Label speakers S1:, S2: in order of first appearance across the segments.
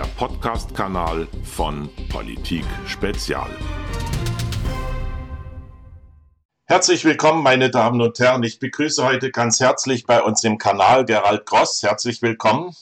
S1: der Podcast-Kanal von Politik Spezial. Herzlich willkommen, meine Damen und Herren. Ich begrüße heute ganz herzlich bei uns im Kanal Gerald Gross. Herzlich willkommen.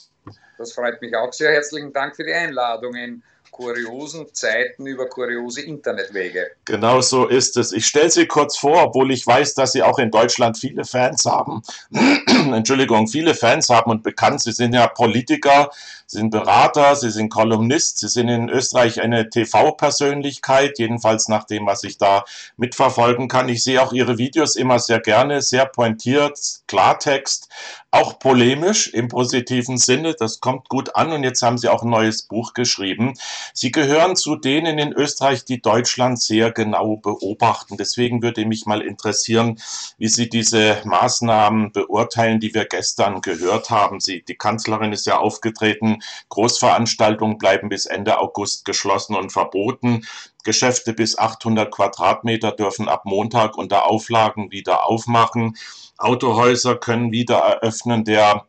S2: Das freut mich auch sehr. Herzlichen Dank für die Einladung in kuriosen Zeiten über kuriose Internetwege.
S1: Genau so ist es. Ich stelle Sie kurz vor, obwohl ich weiß, dass Sie auch in Deutschland viele Fans haben. Entschuldigung, viele Fans haben und bekannt. Sie sind ja Politiker, Sie sind Berater, Sie sind Kolumnist, Sie sind in Österreich eine TV-Persönlichkeit, jedenfalls nach dem, was ich da mitverfolgen kann. Ich sehe auch Ihre Videos immer sehr gerne, sehr pointiert, Klartext, auch polemisch im positiven Sinne. Das kommt gut an und jetzt haben Sie auch ein neues Buch geschrieben. Sie gehören zu denen in Österreich, die Deutschland sehr genau beobachten. Deswegen würde mich mal interessieren, wie Sie diese Maßnahmen beurteilen, die wir gestern gehört haben. Sie, die Kanzlerin ist ja aufgetreten Großveranstaltungen bleiben bis Ende August geschlossen und verboten. Geschäfte bis 800 Quadratmeter dürfen ab Montag unter Auflagen wieder aufmachen. Autohäuser können wieder eröffnen. Der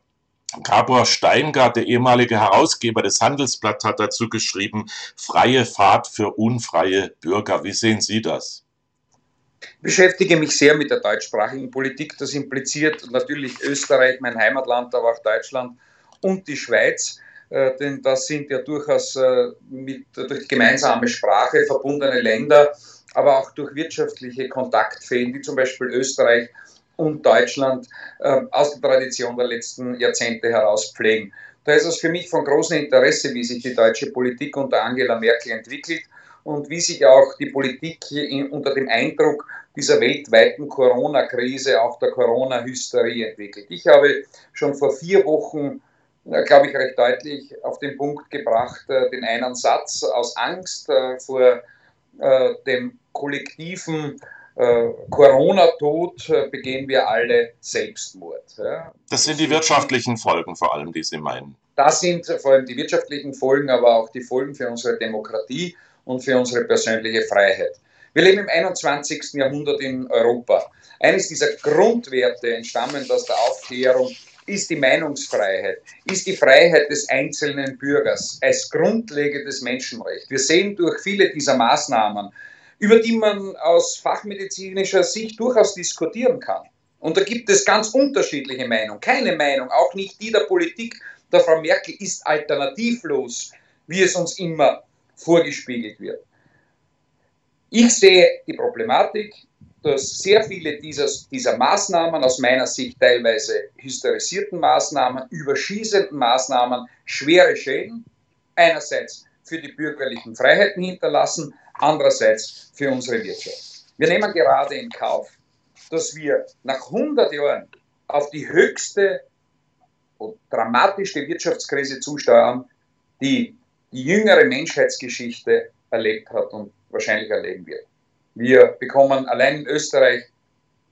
S1: Gabor Steingart, der ehemalige Herausgeber des Handelsblatts, hat dazu geschrieben, freie Fahrt für unfreie Bürger. Wie sehen Sie das?
S2: Ich beschäftige mich sehr mit der deutschsprachigen Politik. Das impliziert natürlich Österreich, mein Heimatland, aber auch Deutschland und die Schweiz. Äh, denn das sind ja durchaus äh, mit, durch gemeinsame Sprache verbundene Länder, aber auch durch wirtschaftliche Kontaktfäden, wie zum Beispiel Österreich und Deutschland äh, aus der Tradition der letzten Jahrzehnte heraus pflegen. Da ist es für mich von großem Interesse, wie sich die deutsche Politik unter Angela Merkel entwickelt und wie sich auch die Politik unter dem Eindruck dieser weltweiten Corona-Krise, auch der Corona-Hysterie entwickelt. Ich habe schon vor vier Wochen glaube ich, recht deutlich auf den Punkt gebracht, äh, den einen Satz aus Angst äh, vor äh, dem kollektiven Corona-Tod begehen wir alle Selbstmord.
S1: Das sind die wirtschaftlichen Folgen vor allem, die Sie meinen.
S2: Das sind vor allem die wirtschaftlichen Folgen, aber auch die Folgen für unsere Demokratie und für unsere persönliche Freiheit. Wir leben im 21. Jahrhundert in Europa. Eines dieser Grundwerte entstammen aus der Aufklärung ist die Meinungsfreiheit, ist die Freiheit des einzelnen Bürgers als grundlegendes Menschenrecht. Wir sehen durch viele dieser Maßnahmen, über die man aus fachmedizinischer Sicht durchaus diskutieren kann. Und da gibt es ganz unterschiedliche Meinungen. Keine Meinung, auch nicht die der Politik der Frau Merkel, ist alternativlos, wie es uns immer vorgespiegelt wird. Ich sehe die Problematik, dass sehr viele dieser, dieser Maßnahmen, aus meiner Sicht teilweise hysterisierten Maßnahmen, überschießenden Maßnahmen, schwere Schäden einerseits für die bürgerlichen Freiheiten hinterlassen, andererseits für unsere Wirtschaft. Wir nehmen gerade in Kauf, dass wir nach 100 Jahren auf die höchste und dramatischste Wirtschaftskrise zusteuern, die die jüngere Menschheitsgeschichte erlebt hat und wahrscheinlich erleben wird. Wir bekommen allein in Österreich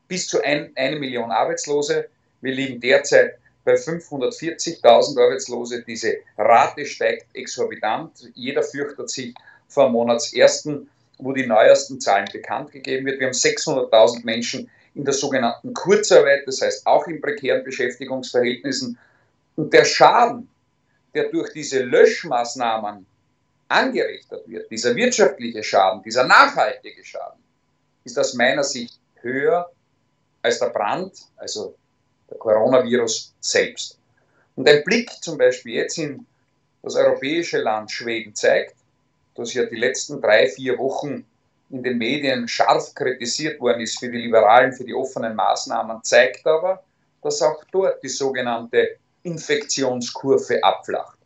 S2: bis zu ein, eine Million Arbeitslose. Wir liegen derzeit bei 540.000 Arbeitslose. Diese Rate steigt exorbitant. Jeder fürchtet sich vor Monatsersten, wo die neuesten Zahlen bekannt gegeben wird. Wir haben 600.000 Menschen in der sogenannten Kurzarbeit, das heißt auch in prekären Beschäftigungsverhältnissen. Und der Schaden, der durch diese Löschmaßnahmen angerichtet wird, dieser wirtschaftliche Schaden, dieser nachhaltige Schaden, ist aus meiner Sicht höher als der Brand, also der Coronavirus selbst. Und ein Blick zum Beispiel jetzt in das europäische Land Schweden zeigt, das ja die letzten drei, vier Wochen in den Medien scharf kritisiert worden ist für die Liberalen, für die offenen Maßnahmen, zeigt aber, dass auch dort die sogenannte Infektionskurve abflacht.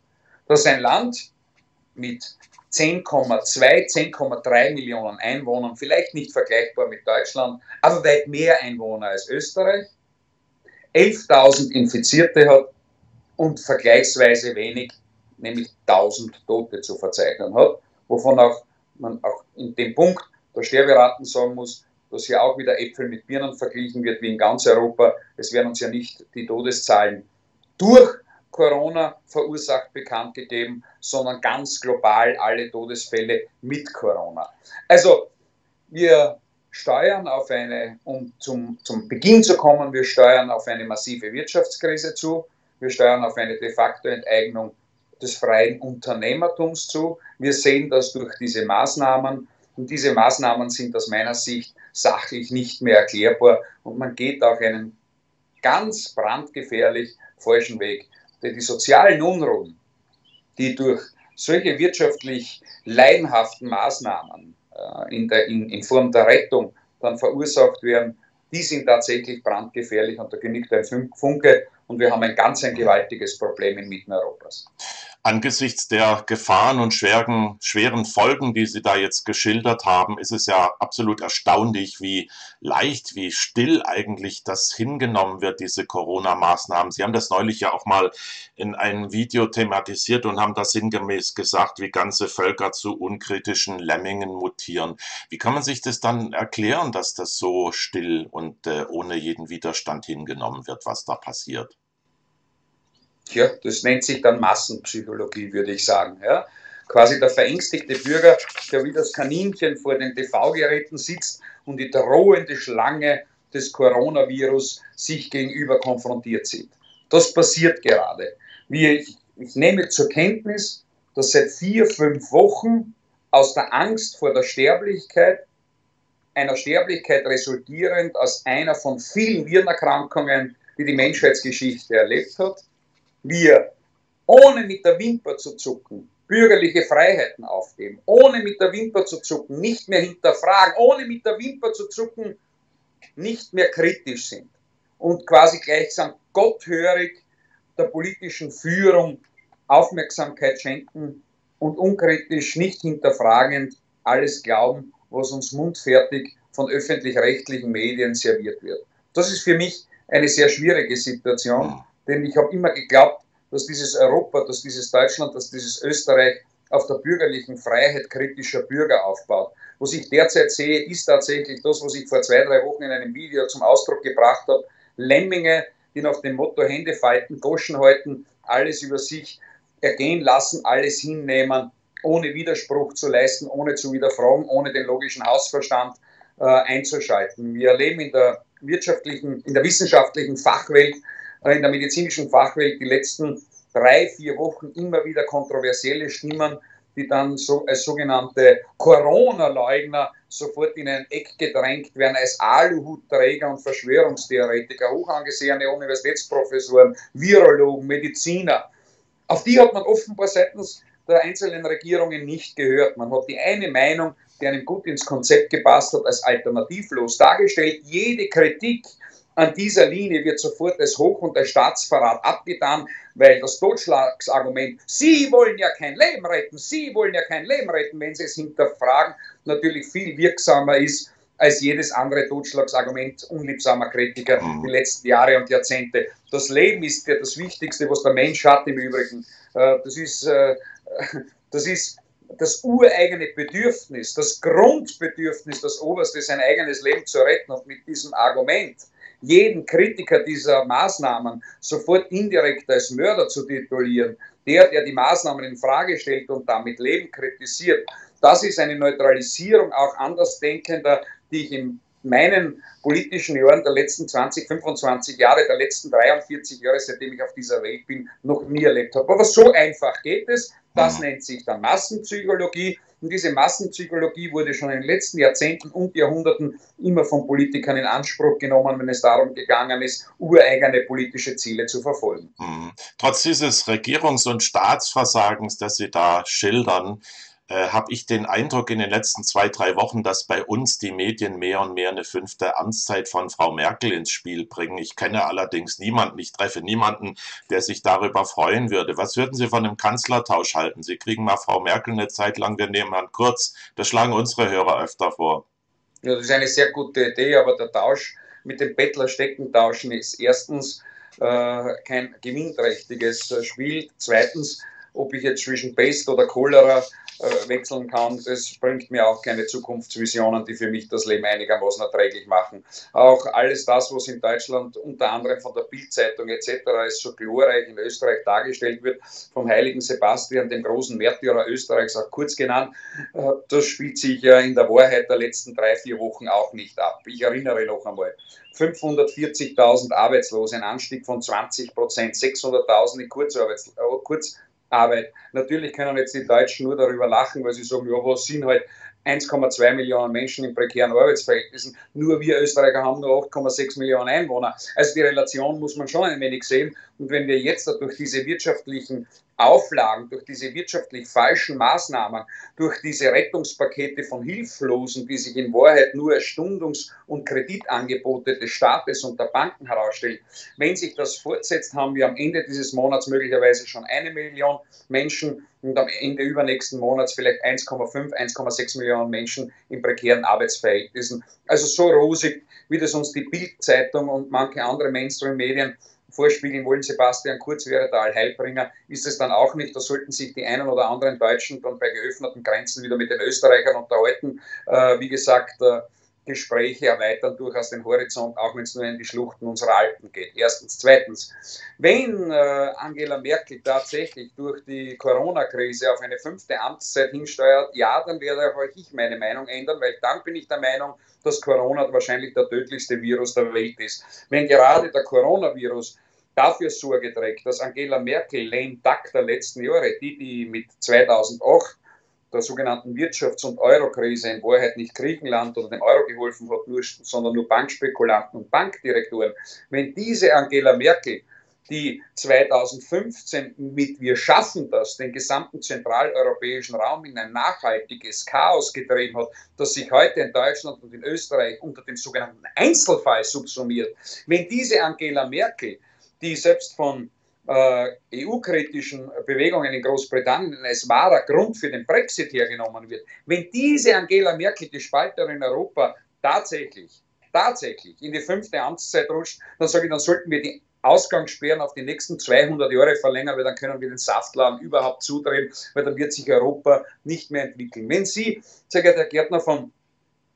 S2: Das ist ein Land, mit 10,2, 10,3 Millionen Einwohnern, vielleicht nicht vergleichbar mit Deutschland, aber weit mehr Einwohner als Österreich, 11.000 Infizierte hat und vergleichsweise wenig, nämlich 1000 Tote zu verzeichnen hat, wovon auch man auch in dem Punkt der Sterberaten sagen muss, dass hier auch wieder Äpfel mit Birnen verglichen wird wie in ganz Europa. Es werden uns ja nicht die Todeszahlen durch Corona verursacht bekannt gegeben, sondern ganz global alle Todesfälle mit Corona. Also wir steuern auf eine, um zum, zum Beginn zu kommen, wir steuern auf eine massive Wirtschaftskrise zu, wir steuern auf eine de facto Enteignung des freien Unternehmertums zu. Wir sehen das durch diese Maßnahmen und diese Maßnahmen sind aus meiner Sicht sachlich nicht mehr erklärbar und man geht auch einen ganz brandgefährlich falschen Weg. Denn die sozialen Unruhen, die durch solche wirtschaftlich leidenhaften Maßnahmen äh, in, der, in, in Form der Rettung dann verursacht werden, die sind tatsächlich brandgefährlich und da genügt ein Funke und wir haben ein ganz ein gewaltiges Problem inmitten Europas
S1: angesichts der Gefahren und schweren, schweren Folgen, die Sie da jetzt geschildert haben, ist es ja absolut erstaunlich, wie leicht, wie still eigentlich das hingenommen wird, diese Corona-Maßnahmen. Sie haben das neulich ja auch mal in einem Video thematisiert und haben das sinngemäß gesagt, wie ganze Völker zu unkritischen Lemmingen mutieren. Wie kann man sich das dann erklären, dass das so still und äh, ohne jeden Widerstand hingenommen wird, was da passiert?
S2: Ja, das nennt sich dann Massenpsychologie, würde ich sagen. Ja. Quasi der verängstigte Bürger, der wie das Kaninchen vor den TV-Geräten sitzt und die drohende Schlange des Coronavirus sich gegenüber konfrontiert sieht. Das passiert gerade. Ich, ich nehme zur Kenntnis, dass seit vier, fünf Wochen aus der Angst vor der Sterblichkeit, einer Sterblichkeit resultierend aus einer von vielen Virenerkrankungen, die die Menschheitsgeschichte erlebt hat, wir ohne mit der Wimper zu zucken bürgerliche Freiheiten aufgeben, ohne mit der Wimper zu zucken, nicht mehr hinterfragen, ohne mit der Wimper zu zucken, nicht mehr kritisch sind und quasi gleichsam gotthörig der politischen Führung Aufmerksamkeit schenken und unkritisch, nicht hinterfragend alles glauben, was uns mundfertig von öffentlich-rechtlichen Medien serviert wird. Das ist für mich eine sehr schwierige Situation. Denn ich habe immer geglaubt, dass dieses Europa, dass dieses Deutschland, dass dieses Österreich auf der bürgerlichen Freiheit kritischer Bürger aufbaut. Was ich derzeit sehe, ist tatsächlich das, was ich vor zwei, drei Wochen in einem Video zum Ausdruck gebracht habe. Lemminge, die nach dem Motto Hände falten, Goschen halten, alles über sich ergehen lassen, alles hinnehmen, ohne Widerspruch zu leisten, ohne zu widerfragen, ohne den logischen Hausverstand äh, einzuschalten. Wir leben in der wirtschaftlichen, in der wissenschaftlichen Fachwelt in der medizinischen Fachwelt die letzten drei, vier Wochen immer wieder kontroversielle Stimmen, die dann so als sogenannte Corona-Leugner sofort in ein Eck gedrängt werden, als Aluhutträger und Verschwörungstheoretiker, hoch angesehene Universitätsprofessoren, Virologen, Mediziner. Auf die hat man offenbar seitens der einzelnen Regierungen nicht gehört. Man hat die eine Meinung, die einem gut ins Konzept gepasst hat, als alternativlos dargestellt. Jede Kritik an dieser Linie wird sofort als Hoch- und als Staatsverrat abgetan, weil das Totschlagsargument, Sie wollen ja kein Leben retten, Sie wollen ja kein Leben retten, wenn Sie es hinterfragen, natürlich viel wirksamer ist als jedes andere Totschlagsargument unliebsamer Kritiker mhm. die letzten Jahre und Jahrzehnte. Das Leben ist ja das Wichtigste, was der Mensch hat im Übrigen. Äh, das ist, äh, das ist das ureigene Bedürfnis, das Grundbedürfnis, das Oberste, sein eigenes Leben zu retten. Und mit diesem Argument jeden Kritiker dieser Maßnahmen sofort indirekt als Mörder zu titulieren, der, der die Maßnahmen in Frage stellt und damit Leben kritisiert, das ist eine Neutralisierung auch Andersdenkender, die ich in meinen politischen Jahren der letzten 20, 25 Jahre, der letzten 43 Jahre, seitdem ich auf dieser Welt bin, noch nie erlebt habe. Aber so einfach geht es. Das mhm. nennt sich dann Massenpsychologie. Und diese Massenpsychologie wurde schon in den letzten Jahrzehnten und Jahrhunderten immer von Politikern in Anspruch genommen, wenn es darum gegangen ist, ureigene politische Ziele zu verfolgen.
S1: Mhm. Trotz dieses Regierungs- und Staatsversagens, das Sie da schildern, äh, habe ich den Eindruck in den letzten zwei, drei Wochen, dass bei uns die Medien mehr und mehr eine fünfte Amtszeit von Frau Merkel ins Spiel bringen. Ich kenne allerdings niemanden, ich treffe niemanden, der sich darüber freuen würde. Was würden Sie von einem Kanzlertausch halten? Sie kriegen mal Frau Merkel eine Zeit lang, wir nehmen Herrn Kurz. Das schlagen unsere Hörer öfter vor.
S2: Ja, das ist eine sehr gute Idee, aber der Tausch mit dem Bettlerstecken tauschen ist erstens äh, kein gewinnträchtiges Spiel. Zweitens, ob ich jetzt zwischen Pest oder Cholera äh, wechseln kann. Das bringt mir auch keine Zukunftsvisionen, die für mich das Leben einigermaßen erträglich machen. Auch alles das, was in Deutschland unter anderem von der Bildzeitung etc. als so glorreich in Österreich dargestellt wird, vom heiligen Sebastian, dem großen Märtyrer Österreichs, auch kurz genannt, äh, das spielt sich ja in der Wahrheit der letzten drei, vier Wochen auch nicht ab. Ich erinnere noch einmal. 540.000 Arbeitslose, ein Anstieg von 20 Prozent, 600.000 in Kurzarbeits äh, Kurz Arbeit. Natürlich können jetzt die Deutschen nur darüber lachen, weil sie sagen, ja, was sind halt 1,2 Millionen Menschen in prekären Arbeitsverhältnissen. Nur wir Österreicher haben nur 8,6 Millionen Einwohner. Also die Relation muss man schon ein wenig sehen. Und wenn wir jetzt durch diese wirtschaftlichen Auflagen, durch diese wirtschaftlich falschen Maßnahmen, durch diese Rettungspakete von Hilflosen, die sich in Wahrheit nur als Stundungs- und Kreditangebote des Staates und der Banken herausstellen, wenn sich das fortsetzt, haben wir am Ende dieses Monats möglicherweise schon eine Million Menschen und am Ende übernächsten Monats vielleicht 1,5, 1,6 Millionen Menschen in prekären Arbeitsverhältnissen. Also so rosig, wie das uns die Bildzeitung und manche andere Mainstream-Medien vorspiegeln wollen, Sebastian Kurz wäre der Allheilbringer, ist es dann auch nicht. Da sollten sich die einen oder anderen Deutschen dann bei geöffneten Grenzen wieder mit den Österreichern unterhalten. Äh, wie gesagt, äh, Gespräche erweitern durchaus den Horizont, auch wenn es nur in die Schluchten unserer Alpen geht. Erstens. Zweitens, wenn äh, Angela Merkel tatsächlich durch die Corona-Krise auf eine fünfte Amtszeit hinsteuert, ja, dann werde auch ich meine Meinung ändern, weil dann bin ich der Meinung, dass Corona wahrscheinlich der tödlichste Virus der Welt ist. Wenn gerade der Coronavirus dafür Sorge trägt, dass Angela Merkel, lame duck der letzten Jahre, die, die mit 2008 der sogenannten Wirtschafts- und Eurokrise in Wahrheit nicht Griechenland oder dem Euro geholfen hat, nur, sondern nur Bankspekulanten und Bankdirektoren. Wenn diese Angela Merkel, die 2015 mit Wir schaffen das, den gesamten zentraleuropäischen Raum in ein nachhaltiges Chaos getrieben hat, das sich heute in Deutschland und in Österreich unter dem sogenannten Einzelfall subsumiert, wenn diese Angela Merkel, die selbst von äh, EU-kritischen Bewegungen in Großbritannien als wahrer Grund für den Brexit hergenommen wird, wenn diese Angela Merkel, die Spalterin in Europa, tatsächlich, tatsächlich in die fünfte Amtszeit rutscht, dann sage ich, dann sollten wir die Ausgangssperren auf die nächsten 200 Jahre verlängern, weil dann können wir den Saftladen überhaupt zudrehen, weil dann wird sich Europa nicht mehr entwickeln. Wenn Sie, sehr geehrter Herr Gärtner, von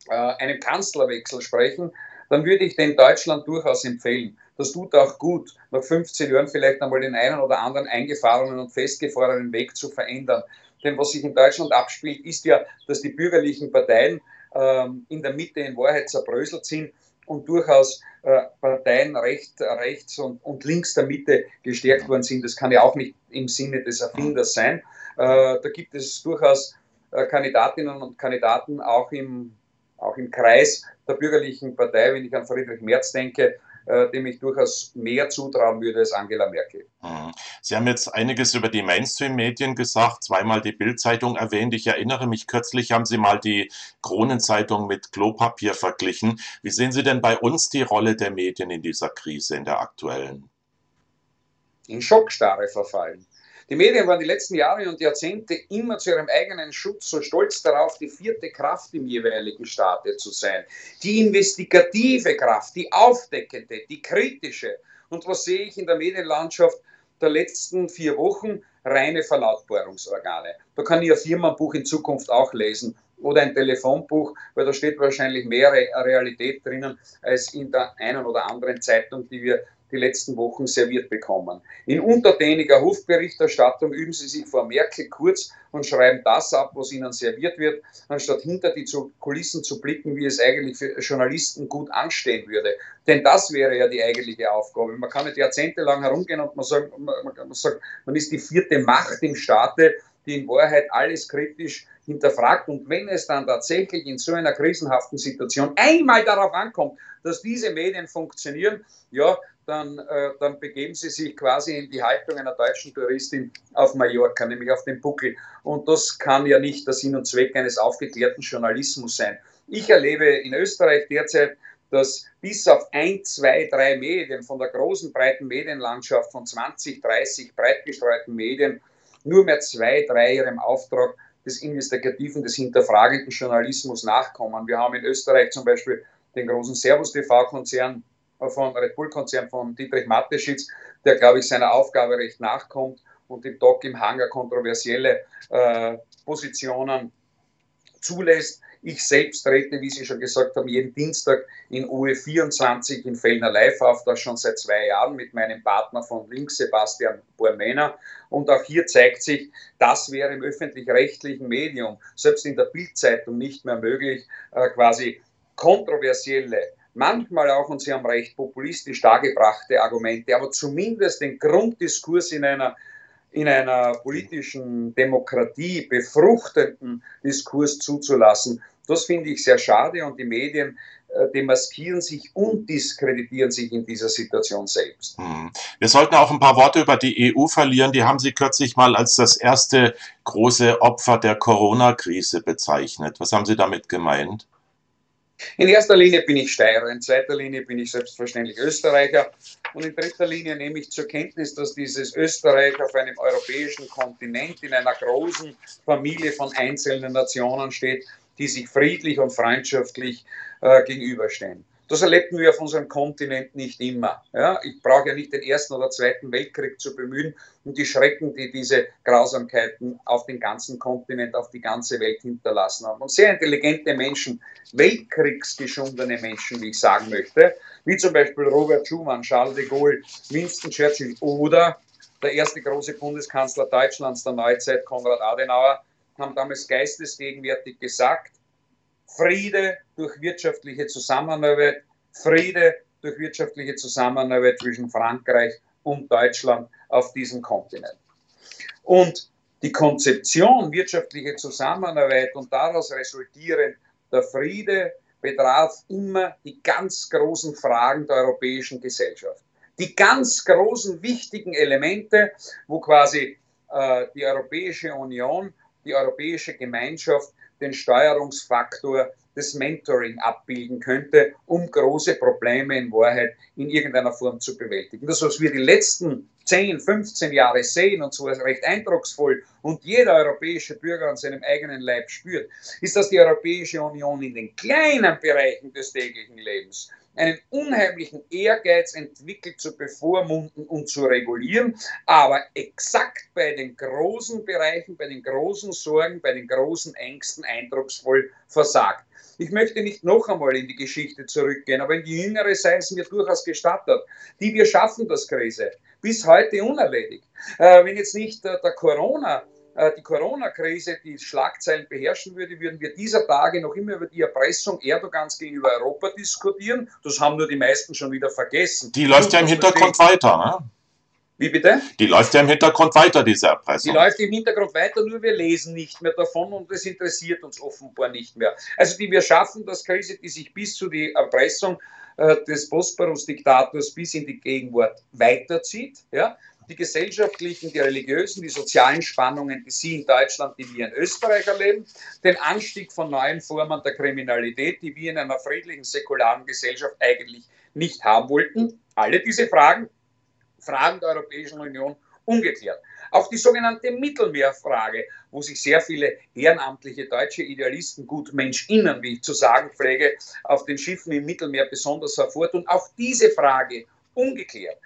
S2: äh, einem Kanzlerwechsel sprechen, dann würde ich den Deutschland durchaus empfehlen. Das tut auch gut, nach 15 Jahren vielleicht einmal den einen oder anderen eingefahrenen und festgefahrenen Weg zu verändern. Denn was sich in Deutschland abspielt, ist ja, dass die bürgerlichen Parteien ähm, in der Mitte in Wahrheit zerbröselt sind und durchaus äh, Parteien recht, rechts und, und, links der Mitte gestärkt worden sind. Das kann ja auch nicht im Sinne des Erfinders sein. Äh, da gibt es durchaus äh, Kandidatinnen und Kandidaten auch im, auch im Kreis der bürgerlichen Partei, wenn ich an Friedrich Merz denke, dem ich durchaus mehr zutrauen würde als Angela Merkel.
S1: Mhm. Sie haben jetzt einiges über die Mainstream-Medien gesagt, zweimal die Bild-Zeitung erwähnt. Ich erinnere mich, kürzlich haben Sie mal die Kronenzeitung mit Klopapier verglichen. Wie sehen Sie denn bei uns die Rolle der Medien in dieser Krise, in der aktuellen?
S2: In Schockstarre verfallen. Die Medien waren die letzten Jahre und Jahrzehnte immer zu ihrem eigenen Schutz so stolz darauf, die vierte Kraft im jeweiligen Staate zu sein. Die investigative Kraft, die aufdeckende, die kritische. Und was sehe ich in der Medienlandschaft der letzten vier Wochen? Reine Verlautbarungsorgane. Da kann ich ein Firmenbuch in Zukunft auch lesen oder ein Telefonbuch, weil da steht wahrscheinlich mehr Realität drinnen als in der einen oder anderen Zeitung, die wir die letzten Wochen serviert bekommen. In untertäniger Hofberichterstattung üben sie sich vor Merkel kurz und schreiben das ab, was ihnen serviert wird, anstatt hinter die Kulissen zu blicken, wie es eigentlich für Journalisten gut anstehen würde. Denn das wäre ja die eigentliche Aufgabe. Man kann nicht jahrzehntelang herumgehen und man sagt, man, man, sagt, man ist die vierte Macht im Staate, die in Wahrheit alles kritisch hinterfragt. Und wenn es dann tatsächlich in so einer krisenhaften Situation einmal darauf ankommt, dass diese Medien funktionieren, ja, dann, äh, dann begeben sie sich quasi in die Haltung einer deutschen Touristin auf Mallorca, nämlich auf den Buckel. Und das kann ja nicht der Sinn und Zweck eines aufgeklärten Journalismus sein. Ich erlebe in Österreich derzeit, dass bis auf ein, zwei, drei Medien von der großen, breiten Medienlandschaft von 20, 30 breit gestreuten Medien nur mehr zwei, drei ihrem Auftrag des investigativen, des hinterfragenden Journalismus nachkommen. Wir haben in Österreich zum Beispiel den großen Servus TV-Konzern, von Red Bull-Konzern von Dietrich Mateschitz, der, glaube ich, seiner Aufgabe recht nachkommt und im Doc im Hangar kontroversielle äh, Positionen zulässt. Ich selbst trete, wie Sie schon gesagt haben, jeden Dienstag in UE24 in Fellner Live auf, das schon seit zwei Jahren mit meinem Partner von links, Sebastian Bormena. Und auch hier zeigt sich, das wäre im öffentlich-rechtlichen Medium, selbst in der Bildzeitung nicht mehr möglich, äh, quasi kontroversielle manchmal auch, und Sie haben recht, populistisch dargebrachte Argumente, aber zumindest den Grunddiskurs in einer in einer politischen Demokratie befruchtenden Diskurs zuzulassen, das finde ich sehr schade und die Medien äh, demaskieren sich und diskreditieren sich in dieser Situation selbst. Hm.
S1: Wir sollten auch ein paar Worte über die EU verlieren. Die haben Sie kürzlich mal als das erste große Opfer der Corona-Krise bezeichnet. Was haben Sie damit gemeint?
S2: In erster Linie bin ich Steirer, in zweiter Linie bin ich selbstverständlich Österreicher und in dritter Linie nehme ich zur Kenntnis, dass dieses Österreich auf einem europäischen Kontinent in einer großen Familie von einzelnen Nationen steht, die sich friedlich und freundschaftlich äh, gegenüberstehen. Das erlebten wir auf unserem Kontinent nicht immer. Ja, ich brauche ja nicht den Ersten oder Zweiten Weltkrieg zu bemühen, um die Schrecken, die diese Grausamkeiten auf den ganzen Kontinent, auf die ganze Welt hinterlassen haben. Und sehr intelligente Menschen, weltkriegsgeschundene Menschen, wie ich sagen möchte, wie zum Beispiel Robert Schumann, Charles de Gaulle, Winston Churchill oder der erste große Bundeskanzler Deutschlands der Neuzeit, Konrad Adenauer, haben damals geistesgegenwärtig gesagt, Friede durch wirtschaftliche Zusammenarbeit, Friede durch wirtschaftliche Zusammenarbeit zwischen Frankreich und Deutschland auf diesem Kontinent. Und die Konzeption wirtschaftliche Zusammenarbeit und daraus resultierend der Friede betraf immer die ganz großen Fragen der europäischen Gesellschaft. Die ganz großen wichtigen Elemente, wo quasi äh, die Europäische Union, die Europäische Gemeinschaft den Steuerungsfaktor des Mentoring abbilden könnte, um große Probleme in Wahrheit in irgendeiner Form zu bewältigen. Das, was wir die letzten 10, 15 Jahre sehen, und so recht eindrucksvoll, und jeder europäische Bürger an seinem eigenen Leib spürt, ist, dass die Europäische Union in den kleinen Bereichen des täglichen Lebens einen unheimlichen Ehrgeiz entwickelt, zu bevormunden und zu regulieren, aber exakt bei den großen Bereichen, bei den großen Sorgen, bei den großen Ängsten eindrucksvoll versagt. Ich möchte nicht noch einmal in die Geschichte zurückgehen, aber in die jüngere sei es mir durchaus gestattet. Die wir schaffen das Krise bis heute unerledigt. Äh, wenn jetzt nicht äh, der Corona äh, die Corona-Krise die Schlagzeilen beherrschen würde, würden wir dieser Tage noch immer über die Erpressung Erdogans gegenüber Europa diskutieren. Das haben nur die meisten schon wieder vergessen.
S1: Die läuft ja im Hintergrund weiter, ne?
S2: Wie bitte?
S1: Die läuft ja im Hintergrund weiter, diese Erpressung.
S2: Die läuft im Hintergrund weiter, nur wir lesen nicht mehr davon und es interessiert uns offenbar nicht mehr. Also die wir schaffen, das Krise, die sich bis zu die Erpressung des Bosporus-Diktators bis in die Gegenwart weiterzieht. Ja? die gesellschaftlichen, die religiösen, die sozialen Spannungen, die Sie in Deutschland, die wir in Österreich erleben, den Anstieg von neuen Formen der Kriminalität, die wir in einer friedlichen, säkularen Gesellschaft eigentlich nicht haben wollten. Alle diese Fragen, Fragen der Europäischen Union, ungeklärt. Auch die sogenannte Mittelmeerfrage, wo sich sehr viele ehrenamtliche deutsche Idealisten, gut MenschInnen, wie ich zu sagen pflege, auf den Schiffen im Mittelmeer besonders hervortun, auch diese Frage ungeklärt.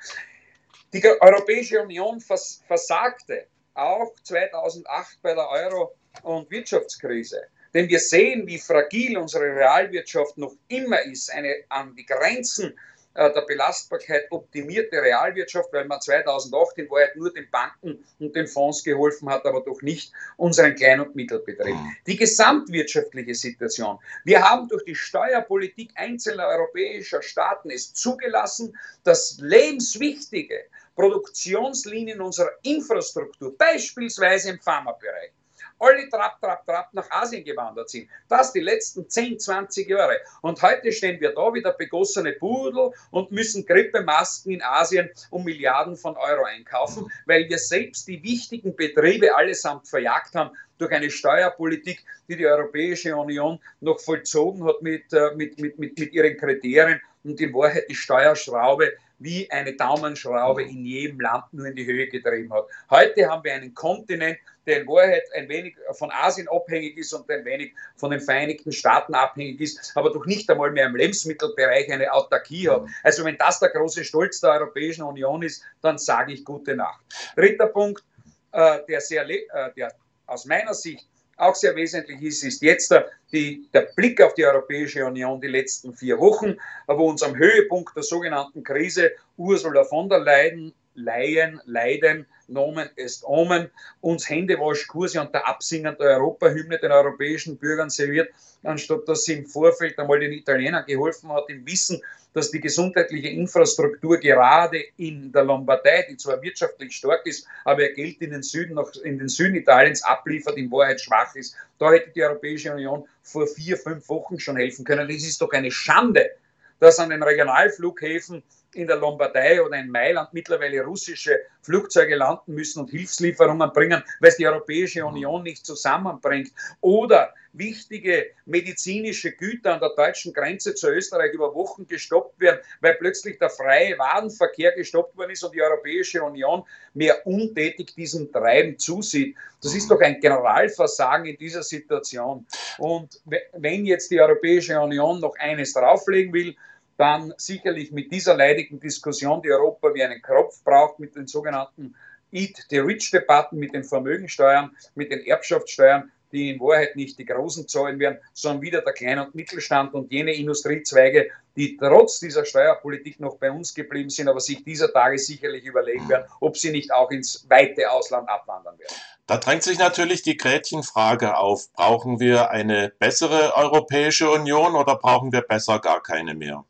S2: Die Europäische Union vers versagte auch 2008 bei der Euro- und Wirtschaftskrise. Denn wir sehen, wie fragil unsere Realwirtschaft noch immer ist, eine an die Grenzen der Belastbarkeit optimierte Realwirtschaft, weil man 2008 in Wahrheit nur den Banken und den Fonds geholfen hat, aber doch nicht unseren Klein- und Mittelbetrieb. Mhm. Die gesamtwirtschaftliche Situation. Wir haben durch die Steuerpolitik einzelner europäischer Staaten es zugelassen, dass lebenswichtige Produktionslinien unserer Infrastruktur, beispielsweise im Pharmabereich, alle trapp, trapp, trapp nach Asien gewandert sind. Das die letzten 10, 20 Jahre. Und heute stehen wir da wie der begossene Pudel und müssen Grippemasken in Asien um Milliarden von Euro einkaufen, weil wir selbst die wichtigen Betriebe allesamt verjagt haben durch eine Steuerpolitik, die die Europäische Union noch vollzogen hat mit, äh, mit, mit, mit, mit ihren Kriterien und in Wahrheit die Steuerschraube wie eine Daumenschraube in jedem Land nur in die Höhe getrieben hat. Heute haben wir einen Kontinent, der in Wahrheit ein wenig von Asien abhängig ist und ein wenig von den Vereinigten Staaten abhängig ist, aber doch nicht einmal mehr im Lebensmittelbereich eine Autarkie hat. Also wenn das der große Stolz der Europäischen Union ist, dann sage ich gute Nacht. Dritter Punkt, äh, der, sehr, äh, der aus meiner Sicht auch sehr wesentlich ist, ist jetzt der, die, der Blick auf die Europäische Union die letzten vier Wochen, wo uns am Höhepunkt der sogenannten Krise Ursula von der Leyen Laien, Leiden, Nomen ist Omen, uns Händewaschkurse und der Absingen der Europahymne den europäischen Bürgern serviert, anstatt dass sie im Vorfeld einmal den Italienern geholfen hat, im Wissen, dass die gesundheitliche Infrastruktur gerade in der Lombardei, die zwar wirtschaftlich stark ist, aber ihr Geld in den Süden, noch in den Süden Italiens abliefert, in Wahrheit schwach ist. Da hätte die Europäische Union vor vier, fünf Wochen schon helfen können. Es ist doch eine Schande, dass an den Regionalflughäfen in der Lombardei oder in Mailand mittlerweile russische Flugzeuge landen müssen und Hilfslieferungen bringen, weil es die Europäische Union nicht zusammenbringt. Oder wichtige medizinische Güter an der deutschen Grenze zu Österreich über Wochen gestoppt werden, weil plötzlich der freie Warenverkehr gestoppt worden ist und die Europäische Union mehr untätig diesem Treiben zusieht. Das ist doch ein Generalversagen in dieser Situation. Und wenn jetzt die Europäische Union noch eines drauflegen will, dann sicherlich mit dieser leidigen Diskussion, die Europa wie einen Kropf braucht, mit den sogenannten Eat the Rich-Debatten, mit den Vermögensteuern, mit den Erbschaftssteuern, die in Wahrheit nicht die Großen zahlen werden, sondern wieder der Klein- und Mittelstand und jene Industriezweige, die trotz dieser Steuerpolitik noch bei uns geblieben sind, aber sich dieser Tage sicherlich überlegen werden, ob sie nicht auch ins weite Ausland abwandern werden.
S1: Da drängt sich natürlich die Gretchenfrage auf. Brauchen wir eine bessere Europäische Union oder brauchen wir besser gar keine mehr?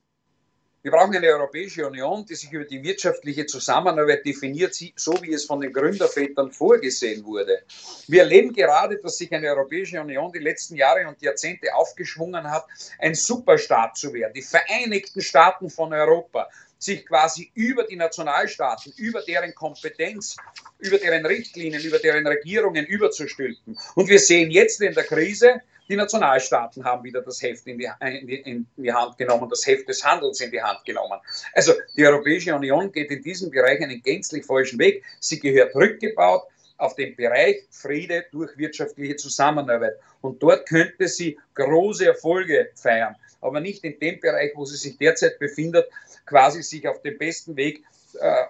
S2: Wir brauchen eine Europäische Union, die sich über die wirtschaftliche Zusammenarbeit definiert, so wie es von den Gründervätern vorgesehen wurde. Wir erleben gerade, dass sich eine Europäische Union die letzten Jahre und Jahrzehnte aufgeschwungen hat, ein Superstaat zu werden. Die Vereinigten Staaten von Europa sich quasi über die Nationalstaaten, über deren Kompetenz, über deren Richtlinien, über deren Regierungen überzustülpen. Und wir sehen jetzt in der Krise, die Nationalstaaten haben wieder das Heft in die, in, die, in die, Hand genommen, das Heft des Handels in die Hand genommen. Also die Europäische Union geht in diesem Bereich einen gänzlich falschen Weg. Sie gehört rückgebaut auf den Bereich Friede durch wirtschaftliche Zusammenarbeit. Und dort könnte sie große Erfolge feiern, aber nicht in dem Bereich, wo sie sich derzeit befindet, quasi sich auf dem besten Weg äh,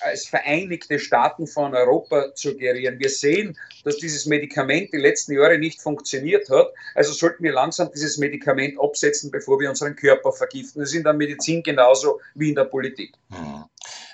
S2: als Vereinigte Staaten von Europa zu gerieren. Wir sehen, dass dieses Medikament die letzten Jahre nicht funktioniert hat. Also sollten wir langsam dieses Medikament absetzen, bevor wir unseren Körper vergiften. Das ist in der Medizin genauso wie in der Politik. Hm.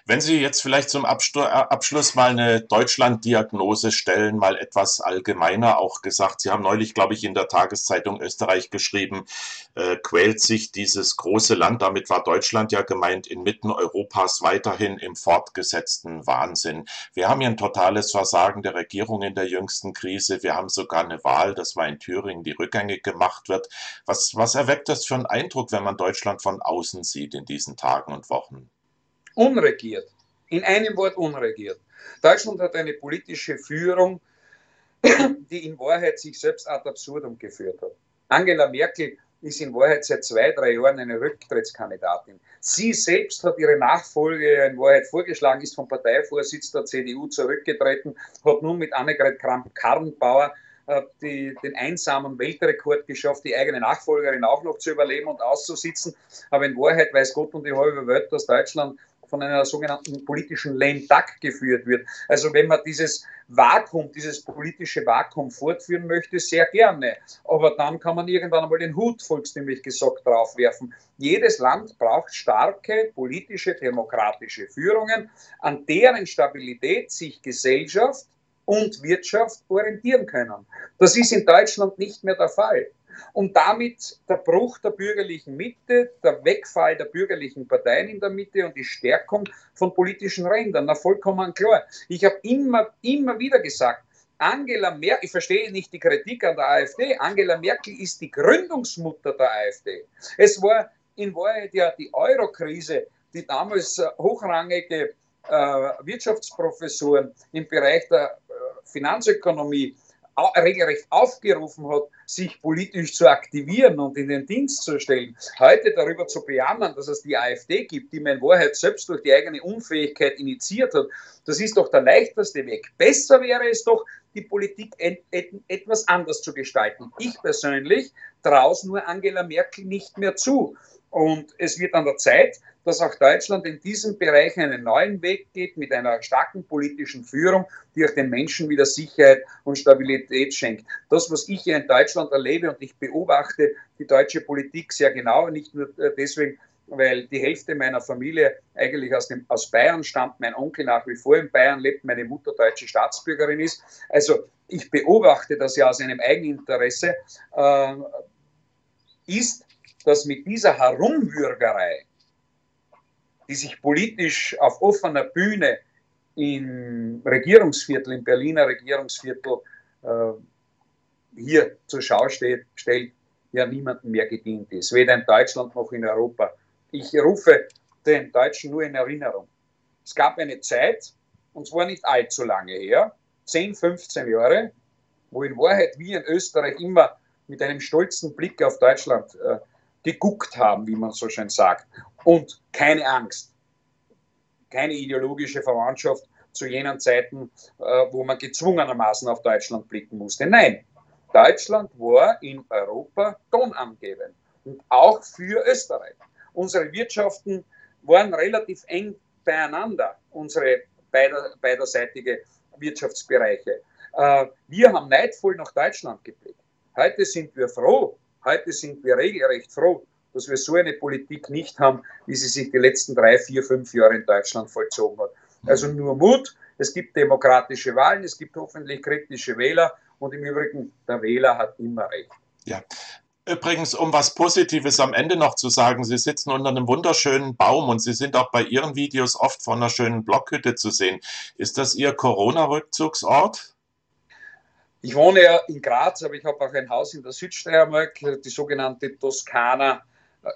S1: Wenn Sie jetzt vielleicht zum äh, Abschluss mal eine Deutschland-Diagnose stellen, mal etwas allgemeiner auch gesagt. Sie haben neulich, glaube ich, in der Tageszeitung Österreich geschrieben, äh, quält sich dieses große Land, damit war Deutschland ja gemeint, inmitten Europas weiterhin im fortgesetzten Wahnsinn. Wir haben hier ein totales Versagen der Regierung in der jüngsten Krise. Wir haben sogar eine Wahl, das war in Thüringen, die rückgängig gemacht wird. Was, was erweckt das für einen Eindruck, wenn man Deutschland von außen sieht in diesen Tagen und Wochen?
S2: Unregiert. In einem Wort unregiert. Deutschland hat eine politische Führung, die in Wahrheit sich selbst ad absurdum geführt hat. Angela Merkel ist in Wahrheit seit zwei, drei Jahren eine Rücktrittskandidatin. Sie selbst hat ihre Nachfolge in Wahrheit vorgeschlagen, ist vom Parteivorsitz der CDU zurückgetreten, hat nun mit Annegret Kramp-Karrenbauer äh, die, den einsamen Weltrekord geschafft, die eigene Nachfolgerin auch noch zu überleben und auszusitzen. Aber in Wahrheit weiß Gott und die halbe Welt, dass Deutschland von einer sogenannten politischen lame duck geführt wird. Also wenn man dieses Vakuum, dieses politische Vakuum fortführen möchte, sehr gerne. Aber dann kann man irgendwann einmal den Hut, volkstümlich gesagt, draufwerfen. Jedes Land braucht starke politische, demokratische Führungen, an deren Stabilität sich Gesellschaft und Wirtschaft orientieren können. Das ist in Deutschland nicht mehr der Fall und damit der Bruch der bürgerlichen Mitte, der Wegfall der bürgerlichen Parteien in der Mitte und die Stärkung von politischen Rändern. Na, vollkommen klar. Ich habe immer, immer wieder gesagt, Angela Merkel, ich verstehe nicht die Kritik an der AfD, Angela Merkel ist die Gründungsmutter der AfD. Es war in Wahrheit ja die Euro-Krise, die damals äh, hochrangige äh, Wirtschaftsprofessoren im Bereich der äh, Finanzökonomie regelrecht aufgerufen hat, sich politisch zu aktivieren und in den Dienst zu stellen. Heute darüber zu bejammern, dass es die AfD gibt, die man in Wahrheit selbst durch die eigene Unfähigkeit initiiert hat, das ist doch der leichteste Weg. Besser wäre es doch, die Politik et et etwas anders zu gestalten. Ich persönlich traue es nur Angela Merkel nicht mehr zu. Und es wird an der Zeit, dass auch Deutschland in diesem Bereich einen neuen Weg geht mit einer starken politischen Führung, die auch den Menschen wieder Sicherheit und Stabilität schenkt. Das, was ich hier in Deutschland erlebe und ich beobachte die deutsche Politik sehr genau, nicht nur deswegen, weil die Hälfte meiner Familie eigentlich aus, dem, aus Bayern stammt, mein Onkel nach wie vor in Bayern lebt, meine Mutter deutsche Staatsbürgerin ist. Also ich beobachte das ja aus einem Eigeninteresse, äh, ist, dass mit dieser Herumwürgerei, die sich politisch auf offener Bühne im Regierungsviertel, im Berliner Regierungsviertel äh, hier zur Schau steht, stellt, ja niemandem mehr gedient ist, weder in Deutschland noch in Europa. Ich rufe den Deutschen nur in Erinnerung. Es gab eine Zeit, und zwar nicht allzu lange her, 10, 15 Jahre, wo in Wahrheit wir in Österreich immer mit einem stolzen Blick auf Deutschland äh, geguckt haben, wie man so schön sagt. Und keine Angst, keine ideologische Verwandtschaft zu jenen Zeiten, äh, wo man gezwungenermaßen auf Deutschland blicken musste. Nein, Deutschland war in Europa tonangebend und auch für Österreich. Unsere Wirtschaften waren relativ eng beieinander, unsere beider, beiderseitige Wirtschaftsbereiche. Äh, wir haben neidvoll nach Deutschland geblickt. Heute sind wir froh, heute sind wir regelrecht froh, dass wir so eine Politik nicht haben, wie sie sich die letzten drei, vier, fünf Jahre in Deutschland vollzogen hat. Also nur Mut, es gibt demokratische Wahlen, es gibt hoffentlich kritische Wähler und im Übrigen, der Wähler hat immer recht.
S1: Ja. Übrigens, um was Positives am Ende noch zu sagen, Sie sitzen unter einem wunderschönen Baum und Sie sind auch bei Ihren Videos oft von einer schönen Blockhütte zu sehen. Ist das Ihr Corona-Rückzugsort?
S2: Ich wohne ja in Graz, aber ich habe auch ein Haus in der Südsteiermark, die sogenannte Toskana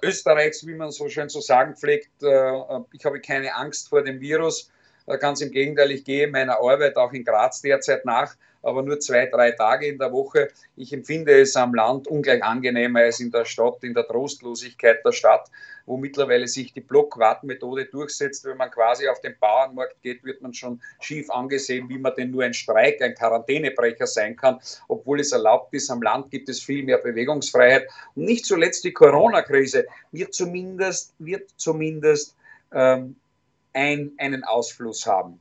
S2: Österreichs, wie man so schön zu sagen pflegt. Äh, ich habe keine Angst vor dem Virus. Äh, ganz im Gegenteil, ich gehe meiner Arbeit auch in Graz derzeit nach, aber nur zwei, drei Tage in der Woche. Ich empfinde es am Land ungleich angenehmer als in der Stadt, in der Trostlosigkeit der Stadt, wo mittlerweile sich die Blockwartmethode durchsetzt. Wenn man quasi auf den Bauernmarkt geht, wird man schon schief angesehen, wie man denn nur ein Streik, ein Quarantänebrecher sein kann, obwohl es erlaubt ist. Am Land gibt es viel mehr Bewegungsfreiheit. Und nicht zuletzt die Corona-Krise wird zumindest, wird zumindest ähm, ein, einen Ausfluss haben,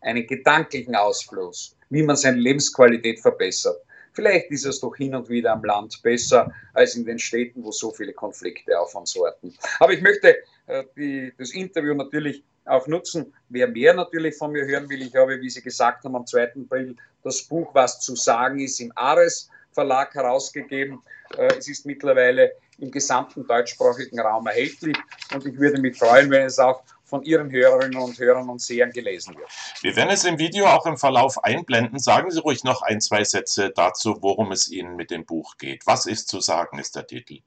S2: einen gedanklichen Ausfluss, wie man seine Lebensqualität verbessert. Vielleicht ist es doch hin und wieder am Land besser als in den Städten, wo so viele Konflikte auf uns warten. Aber ich möchte äh, die, das Interview natürlich auch nutzen. Wer mehr natürlich von mir hören will, ich habe, wie Sie gesagt haben, am 2. April das Buch Was zu sagen ist im Ares Verlag herausgegeben. Äh, es ist mittlerweile im gesamten deutschsprachigen Raum erhältlich und ich würde mich freuen, wenn es auch von Ihren Hörerinnen und Hörern und Sehern gelesen wird.
S1: Wir werden es im Video auch im Verlauf einblenden. Sagen Sie ruhig noch ein, zwei Sätze dazu, worum es Ihnen mit dem Buch geht. Was ist zu sagen, ist der Titel.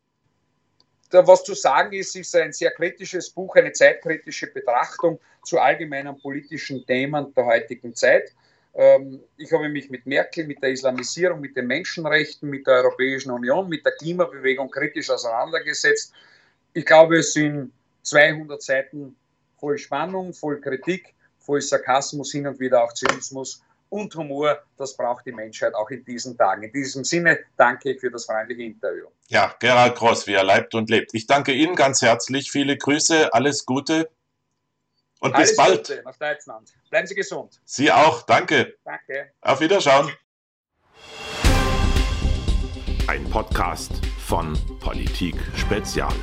S2: Was zu sagen ist, ist ein sehr kritisches Buch, eine zeitkritische Betrachtung zu allgemeinen politischen Themen der heutigen Zeit. Ähm, ich habe mich mit Merkel, mit der Islamisierung, mit den Menschenrechten, mit der Europäischen Union, mit der Klimabewegung kritisch auseinandergesetzt. Ich glaube, es sind 200 Seiten voll Spannung, voll Kritik, voll Sarkasmus, hin und wieder auch Zynismus und Humor. Das braucht die Menschheit auch in diesen Tagen. In diesem Sinne danke ich für das freundliche Interview.
S1: Ja, Gerald Gross, wie er leibt und lebt. Ich danke Ihnen ganz herzlich. Viele Grüße, alles Gute und alles bis bald. Gute
S2: nach Deutschland. Bleiben Sie gesund.
S1: Sie auch, danke.
S2: Danke.
S1: Auf Wiederschauen.
S3: Ein Podcast von Politik Spezial.